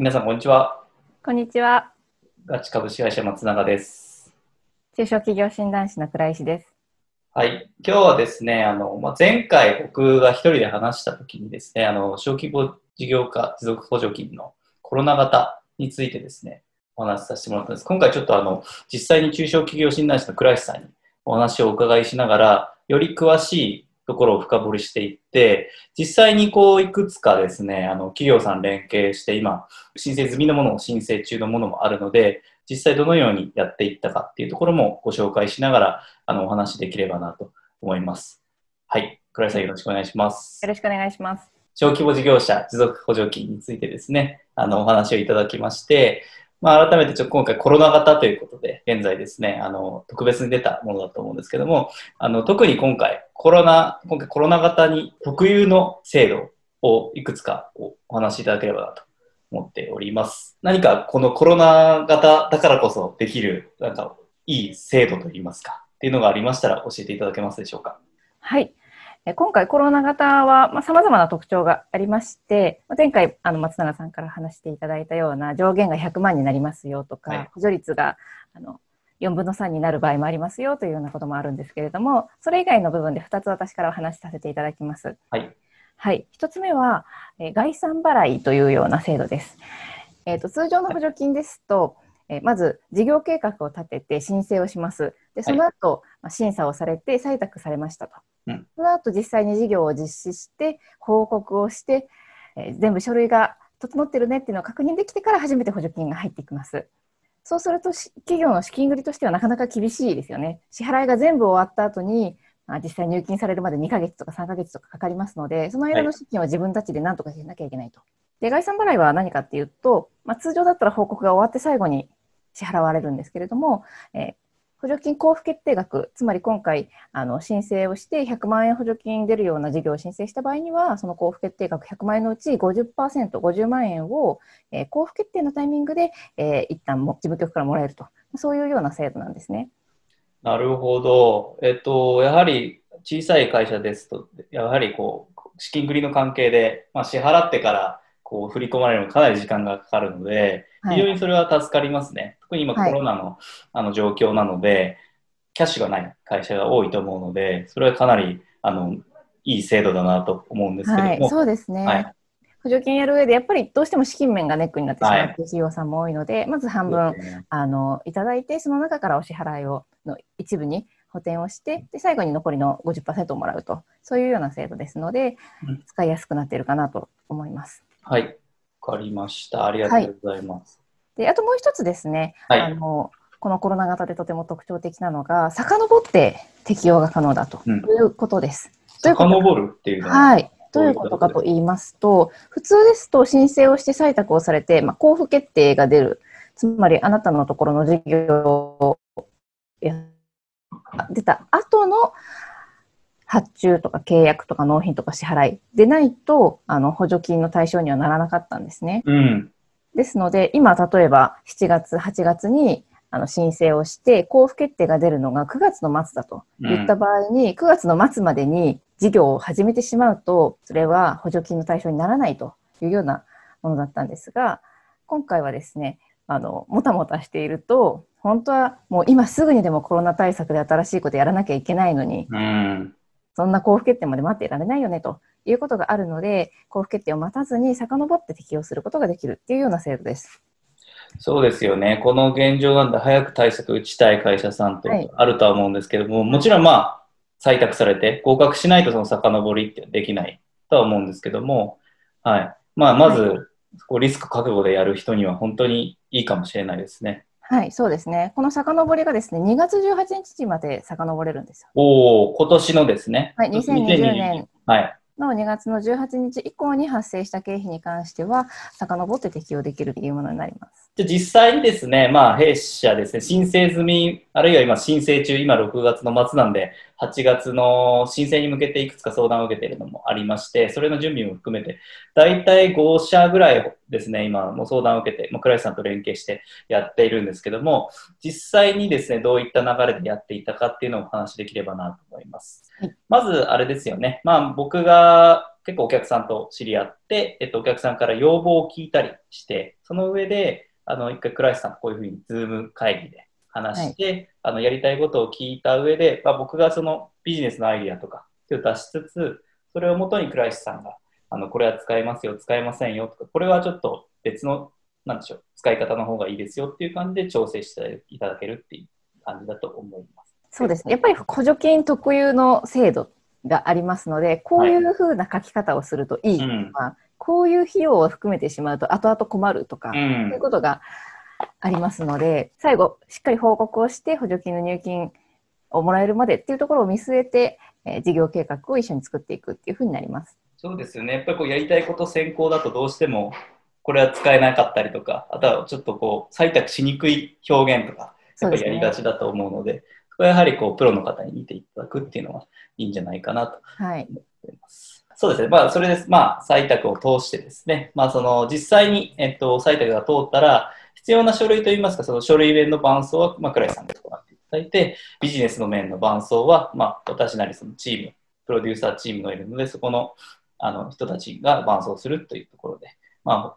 皆さん、こんにちは。こんにちは。ガチ株式会社松永です。中小企業診断士の倉石です。はい。今日はですね、あの、まあ、前回僕が一人で話したときにですね、あの、小規模事業家持続補助金のコロナ型についてですね、お話しさせてもらったんです。今回ちょっとあの、実際に中小企業診断士の倉石さんにお話をお伺いしながら、より詳しいところを深掘りしていって、実際にこういくつかですね、あの企業さん連携して今、申請済みのものも申請中のものもあるので、実際どのようにやっていったかっていうところもご紹介しながら、あのお話しできればなと思います。はい。倉井さんよろしくお願いします。よろしくお願いします。小規模事業者持続補助金についてですね、あのお話をいただきまして、まあ、改めてちょっと今回コロナ型ということで、現在ですね、あの、特別に出たものだと思うんですけども、あの、特に今回コロナ、今回コロナ型に特有の制度をいくつかお話しいただければなと思っております。何かこのコロナ型だからこそできる、なんかいい制度といいますか、っていうのがありましたら教えていただけますでしょうか？はい。え今回コロナ型は、まあ、様々な特徴がありまして、まあ前回あの松永さんから話していただいたような上限が100万になりますよとか、はい補助率があの4分の3になる場合もありますよというようなこともあるんですけれども、それ以外の部分で2つ私からお話しさせていただきます。はい。はい。1つ目は、えー概算払いというような制度です。えーと通常の補助金ですと、えーまず事業計画を立てて申請をします。で、その後、まあ審査をされて採択されましたと。うんその後、実際に事業を実施して、報告をして、えー全部書類が整ってるねっていうのを確認できてから初めて補助金が入ってきます。そうすると、し企業の資金繰りとしてはなかなか厳しいですよね。支払いが全部終わった後に、まあ、実際入金されるまで2ヶ月とか3ヶ月とかかかりますので、その間の資金は自分たちで何とかしなきゃいけないと。で、概算払いは何かっていうと、まあ、通常だったら報告が終わって最後に支払われるんですけれども、えー補助金交付決定額、つまり今回あの申請をして100万円補助金出るような事業を申請した場合には、その交付決定額100万円のうち50%、50万円を、えー交付決定のタイミングで、えー一旦も事務局からもらえると、そういうような制度なんですね。なるほど。えっと、やはり小さい会社ですと、やはりこう、資金繰りの関係で、まあ、支払ってからこう振り込まれるのにかなり時間がかかるので、はい。非常にそれは助かりますね。特に今コはい。ロナの,、あの状況なので、キャッシュがない会社が多いと思うので、それはかなりあのいい制度だなと思うんですけはい。ども、、そうですね。はい。補助金やる上で、やっぱりどうしても資金面がネックになってしまう企業さんも多いので、まず半分、ね。あのいただいて、その中からお支払いをの一部に補填をして、で最後に残りの50%をもらうと、そういうような制度ですのでうん、使いやすくなっているかなと思います。はい、わかりました。ありがとうございます。であともう一つですね、はいあのこのコロナ型でとても特徴的なのが、遡って適用が可能だとうんいうことです。どういうこと遡るっていうのは、はい。どういうことかと言いますと、普通ですと申請をして採択をされて、まあ、交付決定が出る。つまり、あなたのところの事業をや出た後の発注とか契約とか納品とか支払い。でないと、あの、補助金の対象にはならなかったんですね。うん、ですので、今、例えば7月、8月にあの申請をして、交付決定が出るのが9月の末だと言った場合に、9月の末までに事業を始めてしまうと、それは補助金の対象にならないというようなものだったんですが、今回はですね、あの、もたもたしていると、本当はもう今すぐにでもコロナ対策で新しいことやらなきゃいけないのに、うん、そんな交付決定まで待っていられないよねということがあるので、交付決定を待たずに遡って適用することができるっていうような制度です。そうですよね。この現状なんで早く対策打ちたい会社さんとはいあるとは思うんですけども、もちろんまあ、採択されて合格しないとその遡りってできないとは思うんですけども、はい。まあ、まず、はこうリスク覚悟でやる人には本当にいいかもしれないですね。はい、そうですね。この遡りがですね、2月18日まで遡れるんですよ。おお、今年のですね。はい、2020年はい。の2月の18日以降に発生した経費に関しては、遡って適用できるというものになります。で実際にですね、まあ、弊社ですね、申請済み、あるいは今申請中、今6月の末なんで、8月の申請に向けていくつか相談を受けているのもありまして、それの準備も含めて、大体5社ぐらいですね、今も相談を受けて、まあ、倉石さんと連携してやっているんですけども、実際にですね、どういった流れでやっていたかっていうのをお話しできればなと思います。はいまず、あれですよね、まあ、僕が結構お客さんと知り合って、えっと、お客さんから要望を聞いたりして、その上で、あの、一回倉石さんこういうふうにズーム会議で話して、あの、やりたいことを聞いた上で、まあ、僕がそのビジネスのアイディアとかを出しつつ、それをもとに倉石さんが、あの、これは使えますよ、使えませんよとか、これはちょっと別の、なんでしょう、使い方の方がいいですよっていう感じで調整していただけるっていう感じだと思います。そうですね。やっぱり補助金特有の制度がありますので、こういうふうな書き方をするといいとか、こういう費用を含めてしまうと後々困るとか、うそういんう。ことがありますので、最後、しっかり報告をして補助金の入金をもらえるまでっていうところを見据えて、えー事業計画を一緒に作っていくっていうふうになります。そうですよね。やっぱりこうやりたいこと先行だとどうしてもこれは使えなかったりとか、あとはちょっとこう採択しにくい表現とか、やっぱりやりがちだと思うので、そこはやはりこうプロの方に見ていただくっていうのはいいんじゃないかなとはい。思います。そうですね。まあ、それです。まあ、採択を通してですね、まあ、その、実際に、えっと、採択が通ったら、必要な書類といいますか、その書類面の伴奏は、まあ、倉井さんが行っていただいて、ビジネスの面の伴奏は、まあ、私なりそのチーム、プロデューサーチームがいるので、そこの、あの、人たちが伴奏するというところで、まあ、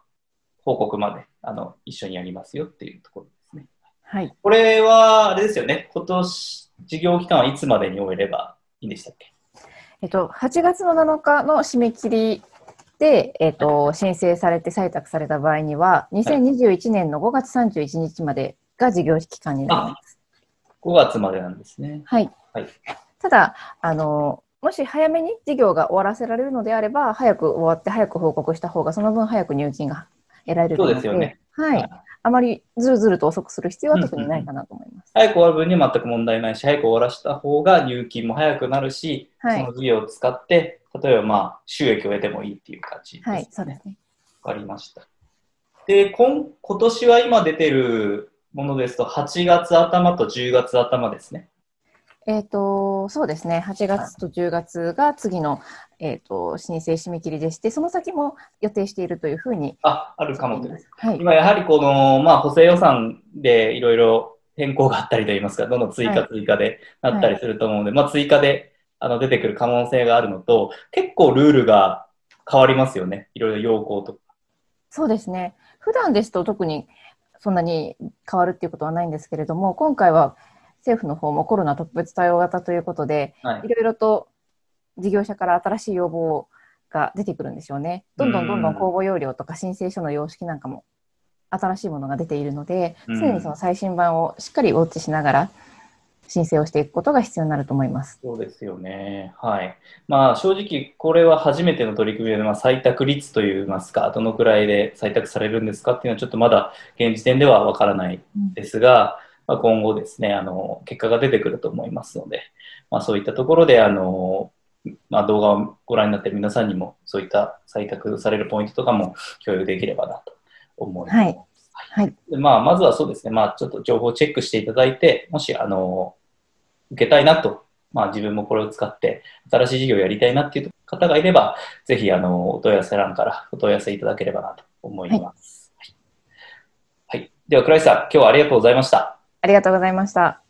報告まで、あの、一緒にやりますよっていうところですね。はい。これは、あれですよね、今年、事業期間はいつまでに終えればいいんでしたっけ？えっと、8月の7日の締め切りで、えっと、申請されて採択された場合には、2021年の5月31日までが事業期間になります。5月までなんですね。はい。はいただあの、もし早めに事業が終わらせられるのであれば、早く終わって早く報告した方が、その分早く入金が得られるので、そうですよねはい。あまりずるずると遅くする必要は特にないかなと思います。早く終わる分には全く問題ないし、早く終わらした方が入金も早くなるし、はいその事業を使って、例えばまあ収益を得てもいいっていう感じです、はい、そうですね。わかりました。で、今今年は今出てるものですと、8月頭と10月頭ですね。えっ、と、そうですね。8月と10月が次の、えっ、と、申請締め切りでして、その先も予定しているというふうにあ、あるかもというはい。今やはりこの、まあ、補正予算でいろいろ変更があったりといいますか、どんどん追加はい追加でなったりすると思うので、まあ、追加であの出てくる可能性があるのと、結構ルールが変わりますよね。いろいろ要項とか。そうですね。普段ですと特にそんなに変わるっていうことはないんですけれども、今回は政府の方もコロナ特別対応型ということで、はいいろいろと事業者から新しい要望が出てくるんでしょうね。どんどんどんどん公募要領とか申請書の様式なんかも新しいものが出ているので、うん常にその最新版をしっかりウォッチしながら申請をしていくことが必要になると思います。そうですよね。はい。まあ正直これは初めての取り組みで、まあ、採択率といいますか、どのくらいで採択されるんですかっていうのはちょっとまだ現時点ではわからないですが、まあ、今後ですね、あの、結果が出てくると思いますので、まあそういったところで、あの、まあ動画をご覧になっている皆さんにもそういった採択されるポイントとかも共有できればなと思います。はい。はまあ、まずはそうですね、まあ、ちょっと情報をチェックしていただいて、もし、あの、受けたいなと、まあ、自分もこれを使って、新しい事業をやりたいなっていう方がいれば、ぜひ、あの、お問い合わせ欄からお問い合わせいただければなと思います。はい。はいでは、倉石さん、今日はありがとうございました。ありがとうございました。